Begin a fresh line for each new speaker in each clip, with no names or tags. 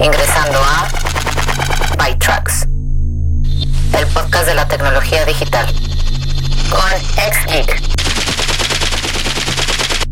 Ingresando a ByTrax. El podcast de la tecnología digital. Con XGeek.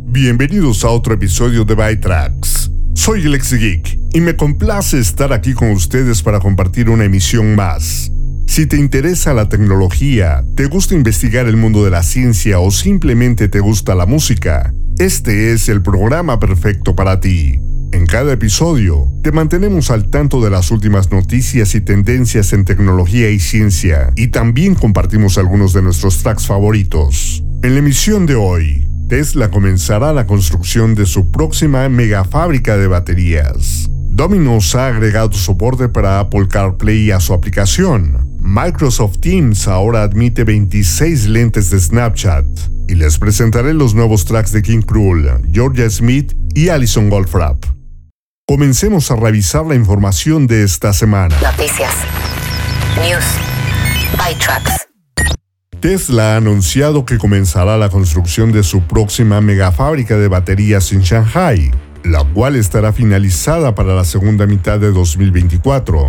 Bienvenidos a otro episodio de ByTrax. Soy el XGeek y me complace estar aquí con ustedes para compartir una emisión más. Si te interesa la tecnología, te gusta investigar el mundo de la ciencia o simplemente te gusta la música, este es el programa perfecto para ti. En cada episodio, te mantenemos al tanto de las últimas noticias y tendencias en tecnología y ciencia, y también compartimos algunos de nuestros tracks favoritos. En la emisión de hoy, Tesla comenzará la construcción de su próxima megafábrica de baterías. Domino's ha agregado soporte para Apple CarPlay a su aplicación. Microsoft Teams ahora admite 26 lentes de Snapchat. Y les presentaré los nuevos tracks de King Cruel, Georgia Smith y Alison Goldfrapp. Comencemos a revisar la información de esta semana.
Noticias. News. By Tracks.
Tesla ha anunciado que comenzará la construcción de su próxima megafábrica de baterías en Shanghai, la cual estará finalizada para la segunda mitad de 2024.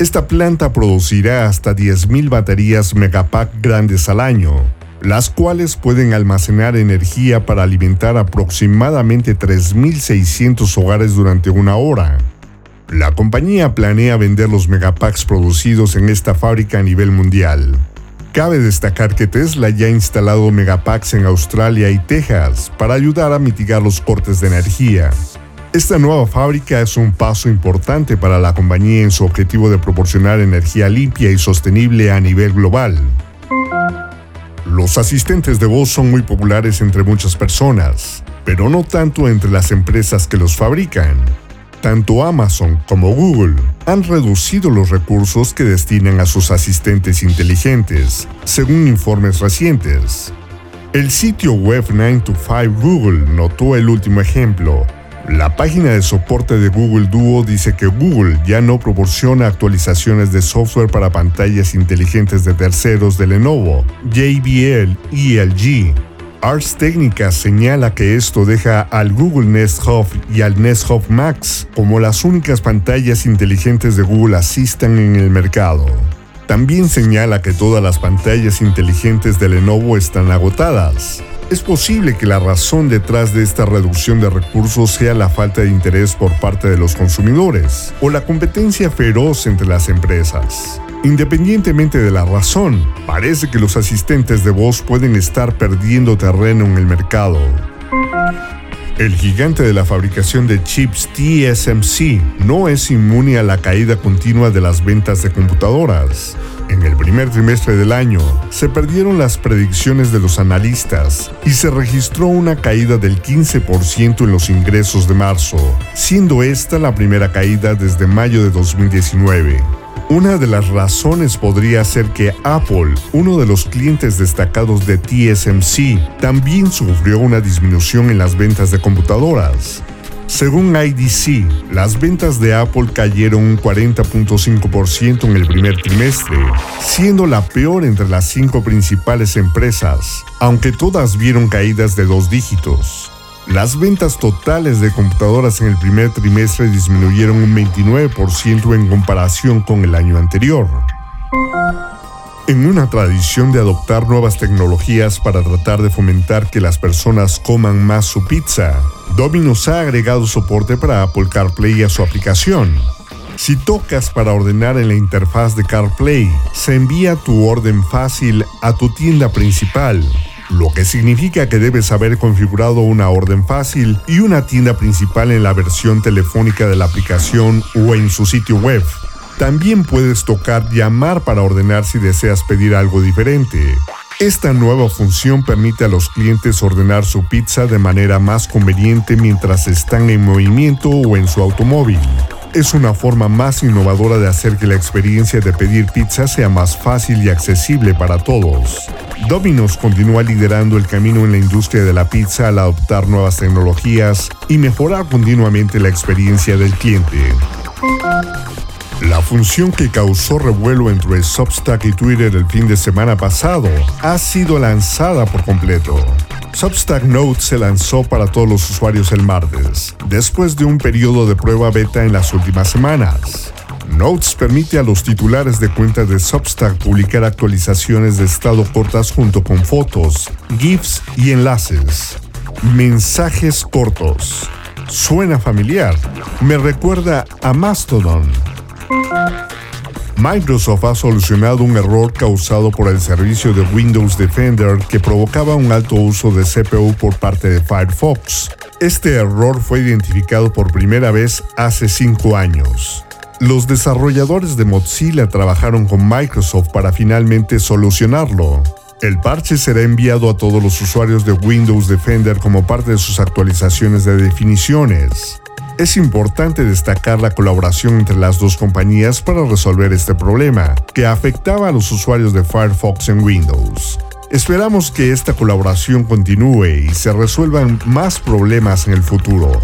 Esta planta producirá hasta 10.000 baterías Megapack grandes al año, las cuales pueden almacenar energía para alimentar aproximadamente 3.600 hogares durante una hora. La compañía planea vender los megapacks producidos en esta fábrica a nivel mundial. Cabe destacar que Tesla ya ha instalado megapacks en Australia y Texas para ayudar a mitigar los cortes de energía. Esta nueva fábrica es un paso importante para la compañía en su objetivo de proporcionar energía limpia y sostenible a nivel global. Los asistentes de voz son muy populares entre muchas personas, pero no tanto entre las empresas que los fabrican. Tanto Amazon como Google han reducido los recursos que destinan a sus asistentes inteligentes, según informes recientes. El sitio web 9to5 Google notó el último ejemplo, la página de soporte de Google Duo dice que Google ya no proporciona actualizaciones de software para pantallas inteligentes de terceros de Lenovo, JBL y LG. Ars Technica señala que esto deja al Google Nest Hub y al Nest Hub Max como las únicas pantallas inteligentes de Google Assistant en el mercado. También señala que todas las pantallas inteligentes de Lenovo están agotadas. Es posible que la razón detrás de esta reducción de recursos sea la falta de interés por parte de los consumidores o la competencia feroz entre las empresas. Independientemente de la razón, parece que los asistentes de voz pueden estar perdiendo terreno en el mercado. El gigante de la fabricación de chips TSMC no es inmune a la caída continua de las ventas de computadoras. En el primer trimestre del año, se perdieron las predicciones de los analistas y se registró una caída del 15% en los ingresos de marzo, siendo esta la primera caída desde mayo de 2019. Una de las razones podría ser que Apple, uno de los clientes destacados de TSMC, también sufrió una disminución en las ventas de computadoras. Según IDC, las ventas de Apple cayeron un 40.5% en el primer trimestre, siendo la peor entre las cinco principales empresas, aunque todas vieron caídas de dos dígitos. Las ventas totales de computadoras en el primer trimestre disminuyeron un 29% en comparación con el año anterior. En una tradición de adoptar nuevas tecnologías para tratar de fomentar que las personas coman más su pizza, Domino's ha agregado soporte para Apple CarPlay a su aplicación. Si tocas para ordenar en la interfaz de CarPlay, se envía tu orden fácil a tu tienda principal, lo que significa que debes haber configurado una orden fácil y una tienda principal en la versión telefónica de la aplicación o en su sitio web. También puedes tocar llamar para ordenar si deseas pedir algo diferente. Esta nueva función permite a los clientes ordenar su pizza de manera más conveniente mientras están en movimiento o en su automóvil. es una forma más innovadora de hacer que la experiencia de pedir pizza sea más fácil y accesible para todos. Domino's continúa liderando el camino en la industria de la pizza al adoptar nuevas tecnologías y mejorar continuamente la experiencia del cliente. La función que causó revuelo entre Substack y Twitter el fin de semana pasado ha sido lanzada por completo. Substack Notes se lanzó para todos los usuarios el martes, después de un periodo de prueba beta en las últimas semanas. Notes permite a los titulares de cuentas de Substack publicar actualizaciones de estado cortas junto con fotos, GIFs y enlaces. Mensajes cortos. Suena familiar. Me recuerda a Mastodon. Microsoft ha solucionado un error causado por el servicio de Windows Defender que provocaba un alto uso de CPU por parte de Firefox. Este error fue identificado por primera vez hace cinco años. Los desarrolladores de Mozilla trabajaron con Microsoft para finalmente solucionarlo. El parche será enviado a todos los usuarios de Windows Defender como parte de sus actualizaciones de definiciones. Es importante destacar la colaboración entre las dos compañías para resolver este problema, que afectaba a los usuarios de Firefox en Windows. Esperamos que esta colaboración continúe y se resuelvan más problemas en el futuro.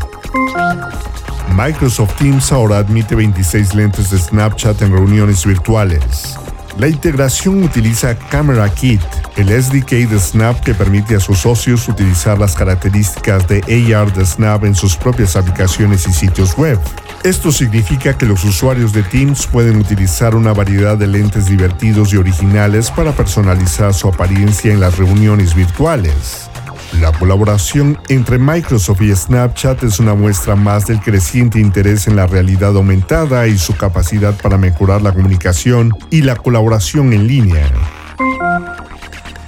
Microsoft Teams ahora admite 26 lentes de Snapchat en reuniones virtuales. La integración utiliza Camera Kit, el SDK de Snap que permite a sus socios utilizar las características de AR de Snap en sus propias aplicaciones y sitios web. Esto significa que los usuarios de Teams pueden utilizar una variedad de lentes divertidos y originales para personalizar su apariencia en las reuniones virtuales. La colaboración entre Microsoft y Snapchat es una muestra más del creciente interés en la realidad aumentada y su capacidad para mejorar la comunicación y la colaboración en línea.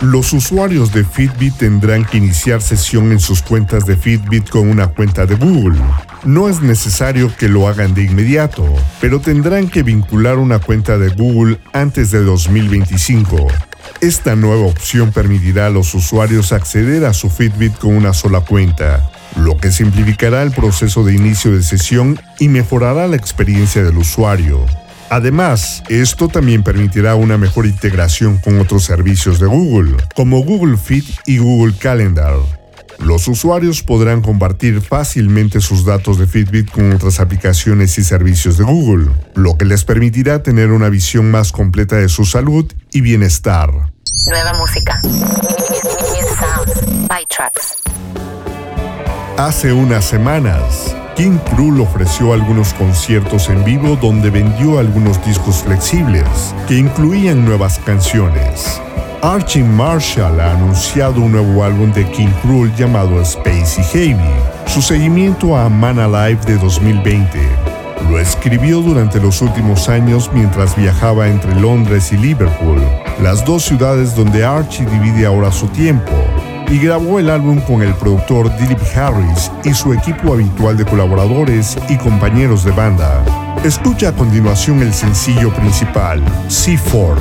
Los usuarios de Fitbit tendrán que iniciar sesión en sus cuentas de Fitbit con una cuenta de Google. No es necesario que lo hagan de inmediato, pero tendrán que vincular una cuenta de Google antes de 2025 esta nueva opción permitirá a los usuarios acceder a su Fitbit con una sola cuenta, lo que simplificará el proceso de inicio de sesión y mejorará la experiencia del usuario. Además, esto también permitirá una mejor integración con otros servicios de Google, como Google Fit y Google Calendar. Los usuarios podrán compartir fácilmente sus datos de Fitbit con otras aplicaciones y servicios de Google, lo que les permitirá tener una visión más completa de su salud y bienestar.
Nueva música.
Hace unas semanas, King Krul ofreció algunos conciertos en vivo donde vendió algunos discos flexibles que incluían nuevas canciones. Archie Marshall ha anunciado un nuevo álbum de King Krul llamado Spacey Heavy, su seguimiento a Man Alive de 2020. Lo escribió durante los últimos años mientras viajaba entre Londres y Liverpool, las dos ciudades donde Archie divide ahora su tiempo, y grabó el álbum con el productor Dilip Harris y su equipo habitual de colaboradores y compañeros de banda. Escucha a continuación el sencillo principal, Seafort.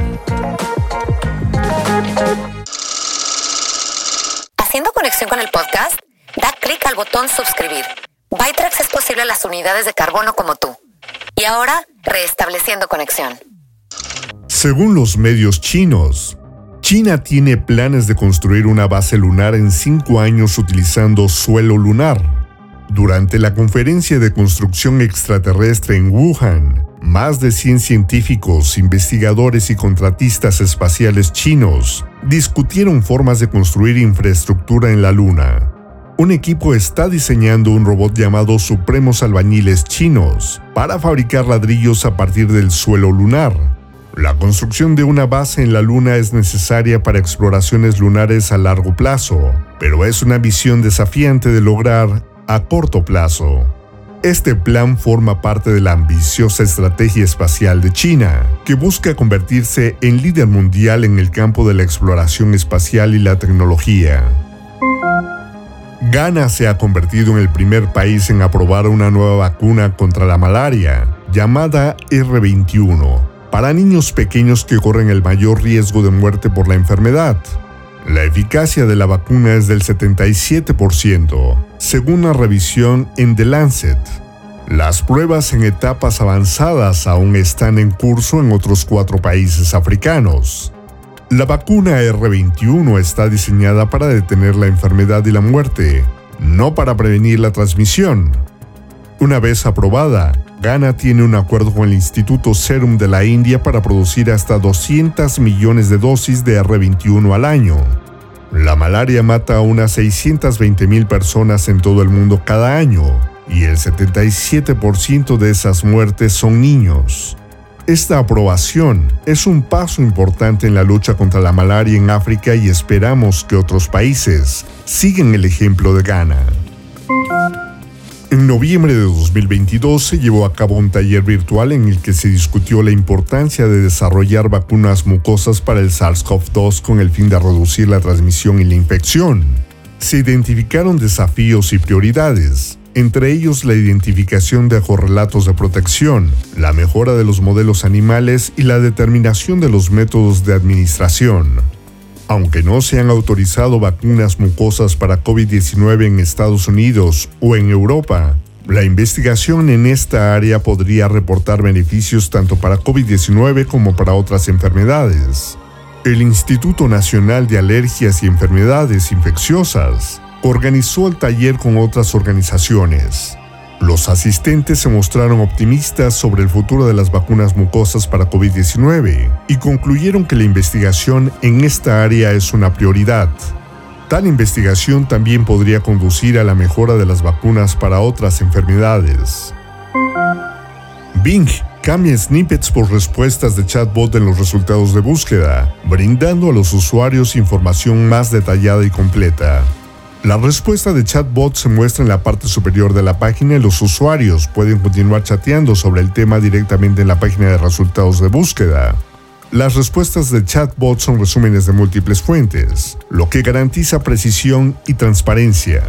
Con el podcast, da clic al botón suscribir. Bytrax es posible a las unidades de carbono como tú. Y ahora, restableciendo conexión.
Según los medios chinos, China tiene planes de construir una base lunar en cinco años utilizando suelo lunar. Durante la conferencia de construcción extraterrestre en Wuhan, más de 100 científicos, investigadores y contratistas espaciales chinos discutieron formas de construir infraestructura en la Luna. Un equipo está diseñando un robot llamado Supremos Albañiles Chinos para fabricar ladrillos a partir del suelo lunar. La construcción de una base en la Luna es necesaria para exploraciones lunares a largo plazo, pero es una visión desafiante de lograr a corto plazo. Este plan forma parte de la ambiciosa estrategia espacial de China, que busca convertirse en líder mundial en el campo de la exploración espacial y la tecnología. Ghana se ha convertido en el primer país en aprobar una nueva vacuna contra la malaria, llamada R21, para niños pequeños que corren el mayor riesgo de muerte por la enfermedad. La eficacia de la vacuna es del 77%, según una revisión en The Lancet. Las pruebas en etapas avanzadas aún están en curso en otros cuatro países africanos. La vacuna R21 está diseñada para detener la enfermedad y la muerte, no para prevenir la transmisión. Una vez aprobada, Ghana tiene un acuerdo con el Instituto Serum de la India para producir hasta 200 millones de dosis de R21 al año. La malaria mata a unas 620 mil personas en todo el mundo cada año, y el 77% de esas muertes son niños. Esta aprobación es un paso importante en la lucha contra la malaria en África y esperamos que otros países sigan el ejemplo de Ghana. En noviembre de 2022 se llevó a cabo un taller virtual en el que se discutió la importancia de desarrollar vacunas mucosas para el SARS-CoV-2 con el fin de reducir la transmisión y la infección. Se identificaron desafíos y prioridades, entre ellos la identificación de correlatos de protección, la mejora de los modelos animales y la determinación de los métodos de administración. Aunque no se han autorizado vacunas mucosas para COVID-19 en Estados Unidos o en Europa, la investigación en esta área podría reportar beneficios tanto para COVID-19 como para otras enfermedades. El Instituto Nacional de Alergias y Enfermedades Infecciosas organizó el taller con otras organizaciones. Los asistentes se mostraron optimistas sobre el futuro de las vacunas mucosas para COVID-19 y concluyeron que la investigación en esta área es una prioridad. Tal investigación también podría conducir a la mejora de las vacunas para otras enfermedades. Bing cambia snippets por respuestas de chatbot en los resultados de búsqueda, brindando a los usuarios información más detallada y completa. La respuesta de chatbot se muestra en la parte superior de la página y los usuarios pueden continuar chateando sobre el tema directamente en la página de resultados de búsqueda. Las respuestas de chatbot son resúmenes de múltiples fuentes, lo que garantiza precisión y transparencia.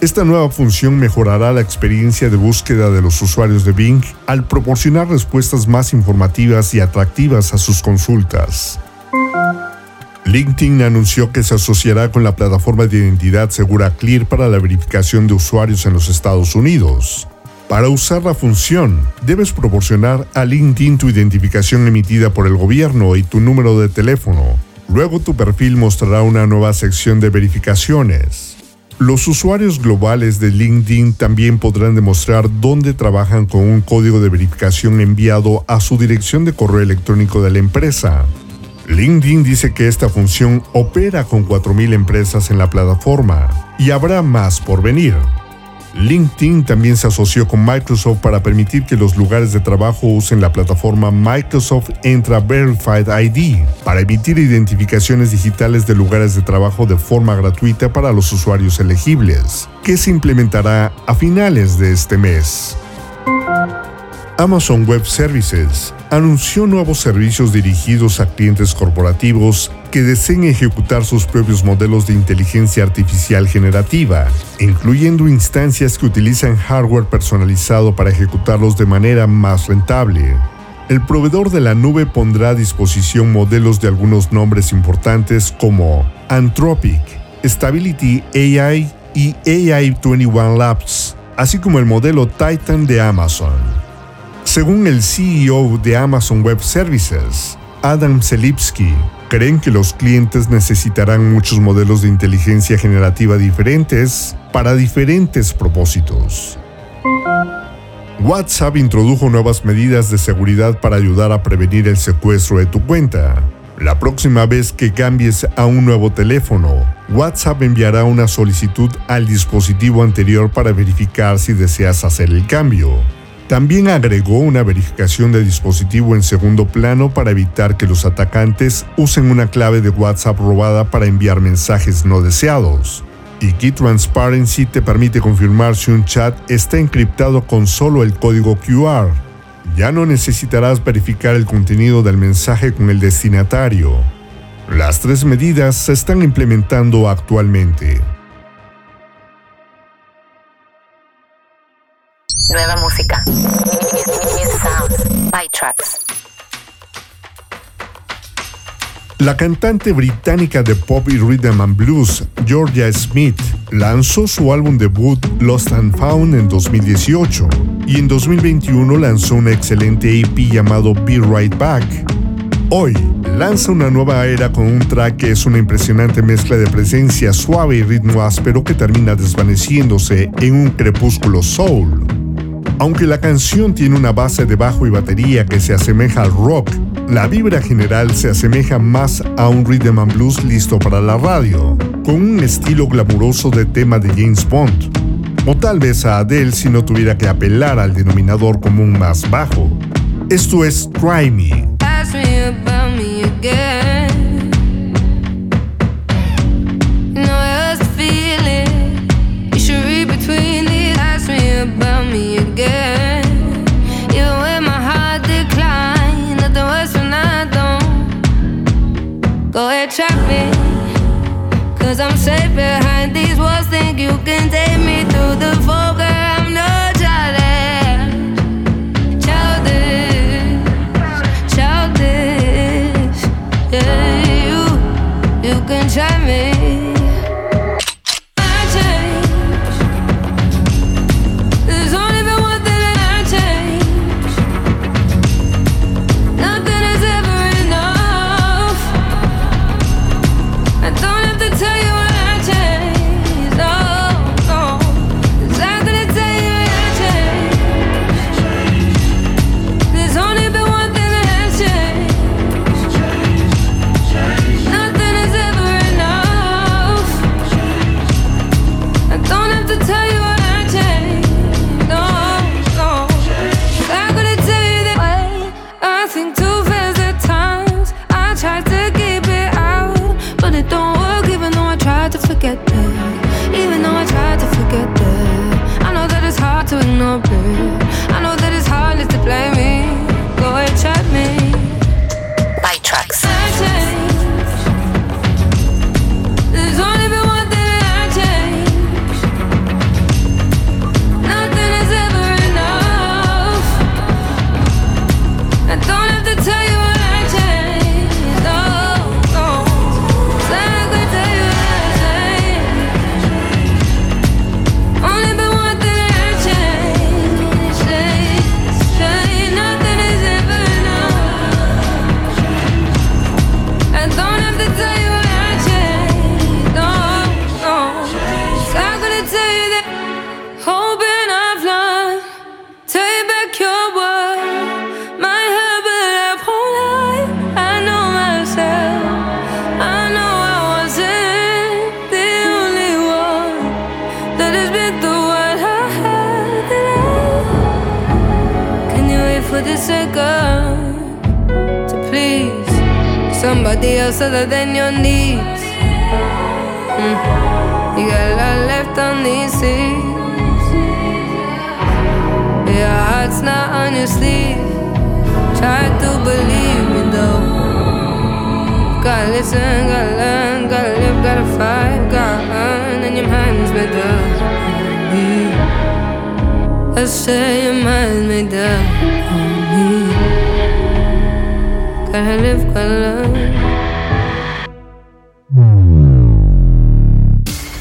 Esta nueva función mejorará la experiencia de búsqueda de los usuarios de Bing al proporcionar respuestas más informativas y atractivas a sus consultas. LinkedIn anunció que se asociará con la plataforma de identidad segura Clear para la verificación de usuarios en los Estados Unidos. Para usar la función, debes proporcionar a LinkedIn tu identificación emitida por el gobierno y tu número de teléfono. Luego tu perfil mostrará una nueva sección de verificaciones. Los usuarios globales de LinkedIn también podrán demostrar dónde trabajan con un código de verificación enviado a su dirección de correo electrónico de la empresa. LinkedIn dice que esta función opera con 4.000 empresas en la plataforma y habrá más por venir. LinkedIn también se asoció con Microsoft para permitir que los lugares de trabajo usen la plataforma Microsoft Entra Verified ID para emitir identificaciones digitales de lugares de trabajo de forma gratuita para los usuarios elegibles, que se implementará a finales de este mes. Amazon Web Services anunció nuevos servicios dirigidos a clientes corporativos que deseen ejecutar sus propios modelos de inteligencia artificial generativa, incluyendo instancias que utilizan hardware personalizado para ejecutarlos de manera más rentable. El proveedor de la nube pondrá a disposición modelos de algunos nombres importantes como Anthropic, Stability AI y AI21 Labs, así como el modelo Titan de Amazon. Según el CEO de Amazon Web Services, Adam Selipsky, creen que los clientes necesitarán muchos modelos de inteligencia generativa diferentes para diferentes propósitos. WhatsApp introdujo nuevas medidas de seguridad para ayudar a prevenir el secuestro de tu cuenta. La próxima vez que cambies a un nuevo teléfono, WhatsApp enviará una solicitud al dispositivo anterior para verificar si deseas hacer el cambio. También agregó una verificación de dispositivo en segundo plano para evitar que los atacantes usen una clave de WhatsApp robada para enviar mensajes no deseados. Y Key Transparency te permite confirmar si un chat está encriptado con solo el código QR. Ya no necesitarás verificar el contenido del mensaje con el destinatario. Las tres medidas se están implementando actualmente.
Nueva música. New sounds. Tracks.
La cantante británica de pop y rhythm and blues, Georgia Smith, lanzó su álbum debut Lost and Found en 2018 y en 2021 lanzó una excelente EP llamado Be Right Back. Hoy lanza una nueva era con un track que es una impresionante mezcla de presencia suave y ritmo áspero que termina desvaneciéndose en un crepúsculo soul. Aunque la canción tiene una base de bajo y batería que se asemeja al rock, la vibra general se asemeja más a un rhythm and blues listo para la radio, con un estilo glamuroso de tema de James Bond. O tal vez a Adele si no tuviera que apelar al denominador común más bajo. Esto es Try Me.
Me. Cause I'm safe behind these walls. Think you can take me through the fall, Gotta listen, gotta learn, gotta live, gotta fight, gotta earn, and your mind's made up. Yeah. I say your mind's made up. Yeah. Gotta live, gotta learn.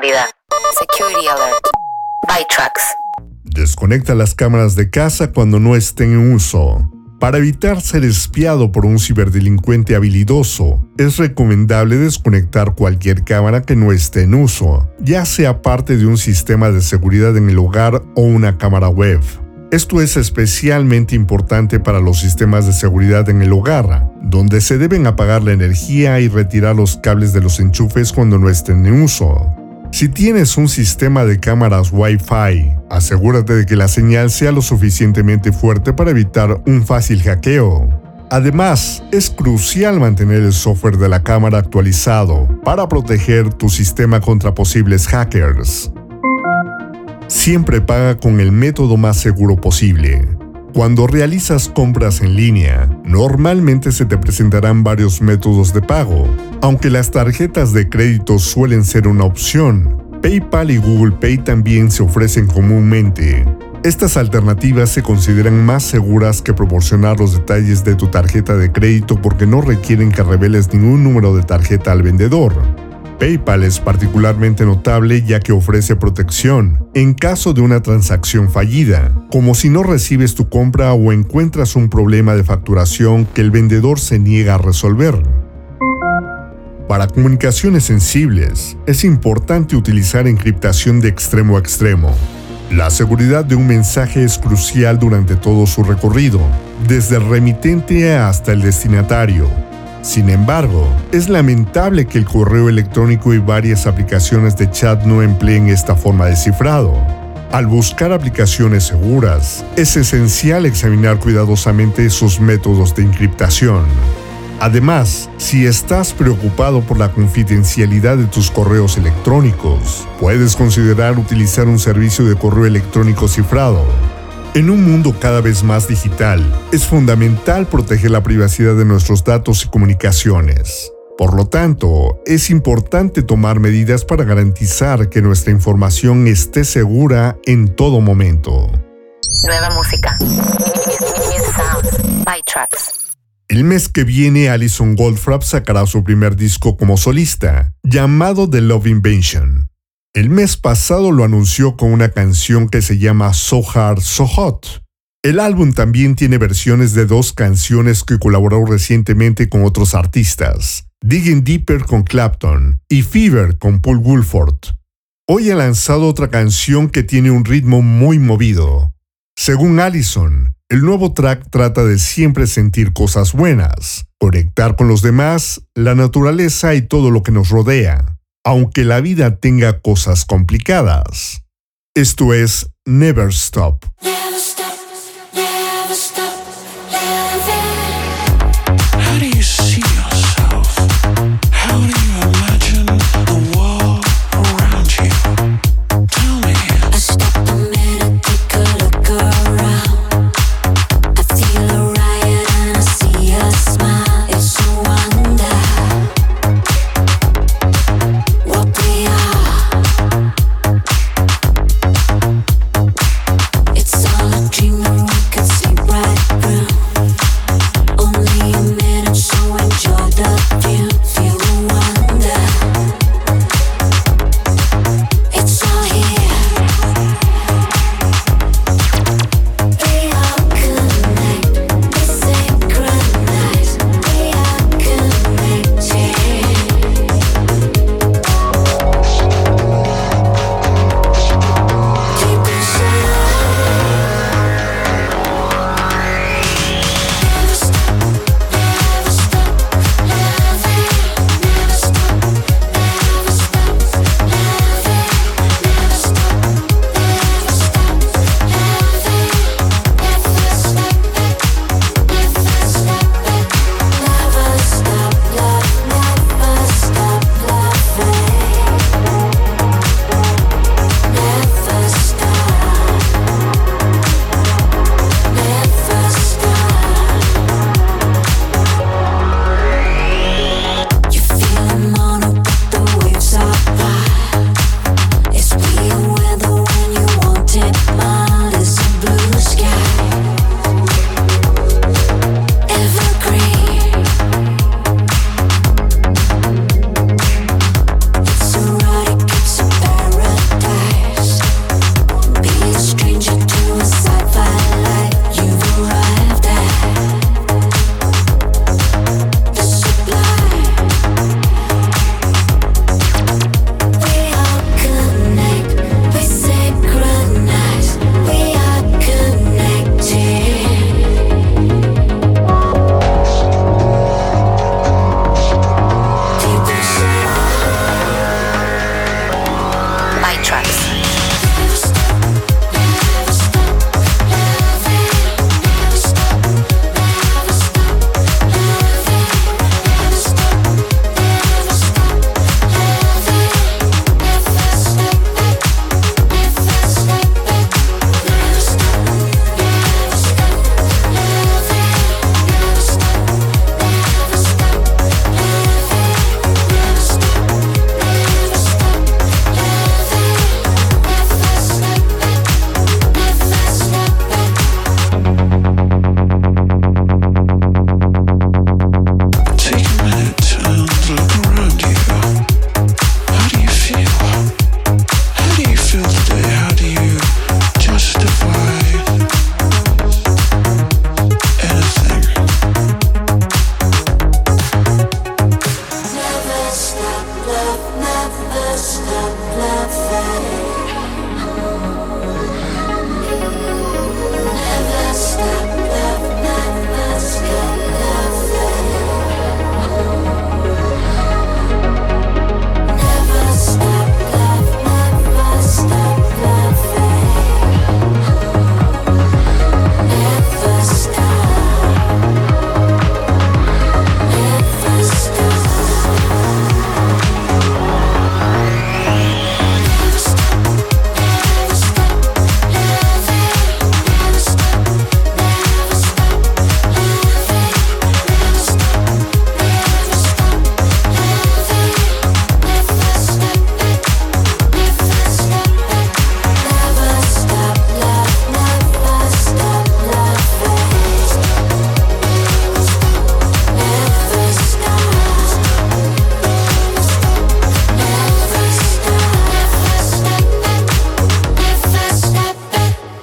Security Alert. By.
Desconecta las cámaras de casa cuando no estén en uso. Para evitar ser espiado por un ciberdelincuente habilidoso, es recomendable desconectar cualquier cámara que no esté en uso, ya sea parte de un sistema de seguridad en el hogar o una cámara web. Esto es especialmente importante para los sistemas de seguridad en el hogar, donde se deben apagar la energía y retirar los cables de los enchufes cuando no estén en uso. Si tienes un sistema de cámaras Wi-Fi, asegúrate de que la señal sea lo suficientemente fuerte para evitar un fácil hackeo. Además, es crucial mantener el software de la cámara actualizado para proteger tu sistema contra posibles hackers. Siempre paga con el método más seguro posible. Cuando realizas compras en línea, normalmente se te presentarán varios métodos de pago. Aunque las tarjetas de crédito suelen ser una opción, PayPal y Google Pay también se ofrecen comúnmente. Estas alternativas se consideran más seguras que proporcionar los detalles de tu tarjeta de crédito porque no requieren que reveles ningún número de tarjeta al vendedor. PayPal es particularmente notable ya que ofrece protección en caso de una transacción fallida, como si no recibes tu compra o encuentras un problema de facturación que el vendedor se niega a resolver. Para comunicaciones sensibles, es importante utilizar encriptación de extremo a extremo. La seguridad de un mensaje es crucial durante todo su recorrido, desde el remitente hasta el destinatario. Sin embargo, es lamentable que el correo electrónico y varias aplicaciones de chat no empleen esta forma de cifrado. Al buscar aplicaciones seguras, es esencial examinar cuidadosamente sus métodos de encriptación. Además, si estás preocupado por la confidencialidad de tus correos electrónicos, puedes considerar utilizar un servicio de correo electrónico cifrado. En un mundo cada vez más digital, es fundamental proteger la privacidad de nuestros datos y comunicaciones. Por lo tanto, es importante tomar medidas para garantizar que nuestra información esté segura en todo momento.
Nueva música.
El mes que viene, Alison Goldfrapp sacará su primer disco como solista, llamado The Love Invention. El mes pasado lo anunció con una canción que se llama So Hard, So Hot. El álbum también tiene versiones de dos canciones que colaboró recientemente con otros artistas, Digging Deeper con Clapton y Fever con Paul Woolford. Hoy ha lanzado otra canción que tiene un ritmo muy movido. Según Allison, el nuevo track trata de siempre sentir cosas buenas, conectar con los demás, la naturaleza y todo lo que nos rodea aunque la vida tenga cosas complicadas. Esto es Never Stop.
Never stop, never stop living.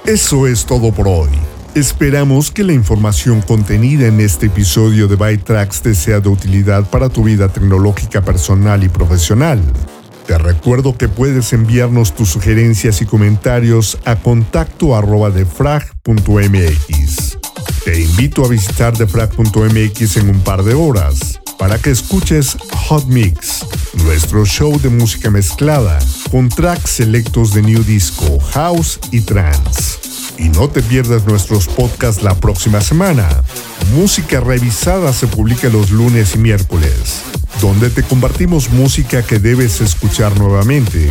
Eso es todo por hoy. Esperamos que la información contenida en este episodio de ByTrax te sea de utilidad para tu vida tecnológica personal y profesional. Te recuerdo que puedes enviarnos tus sugerencias y comentarios a contacto arroba defrag.mx. Te invito a visitar defrag.mx en un par de horas para que escuches Hot Mix, nuestro show de música mezclada con tracks selectos de New Disco, House y Trance. Y no te pierdas nuestros podcasts la próxima semana. Música revisada se publica los lunes y miércoles, donde te compartimos música que debes escuchar nuevamente.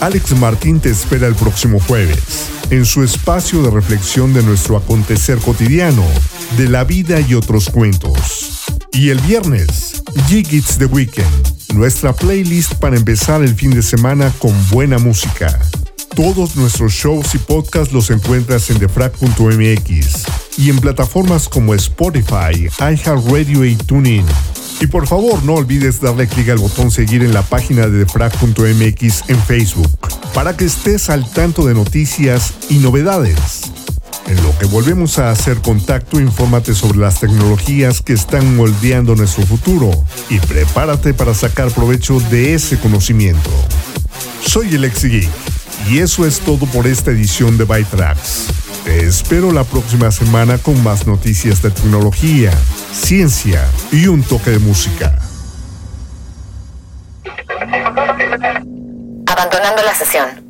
Alex Martín te espera el próximo jueves, en su espacio de reflexión de nuestro acontecer cotidiano, de la vida y otros cuentos. Y el viernes, Jig It's the Weekend, nuestra playlist para empezar el fin de semana con buena música. Todos nuestros shows y podcasts los encuentras en defrag.mx y en plataformas como Spotify, iHeartRadio y TuneIn. Y por favor no olvides darle clic al botón seguir en la página de defrag.mx en Facebook para que estés al tanto de noticias y novedades. En lo que volvemos a hacer contacto, infórmate sobre las tecnologías que están moldeando nuestro futuro y prepárate para sacar provecho de ese conocimiento. Soy el Geek y eso es todo por esta edición de ByTrax. Te espero la próxima semana con más noticias de tecnología, ciencia y un toque de música.
Abandonando la sesión.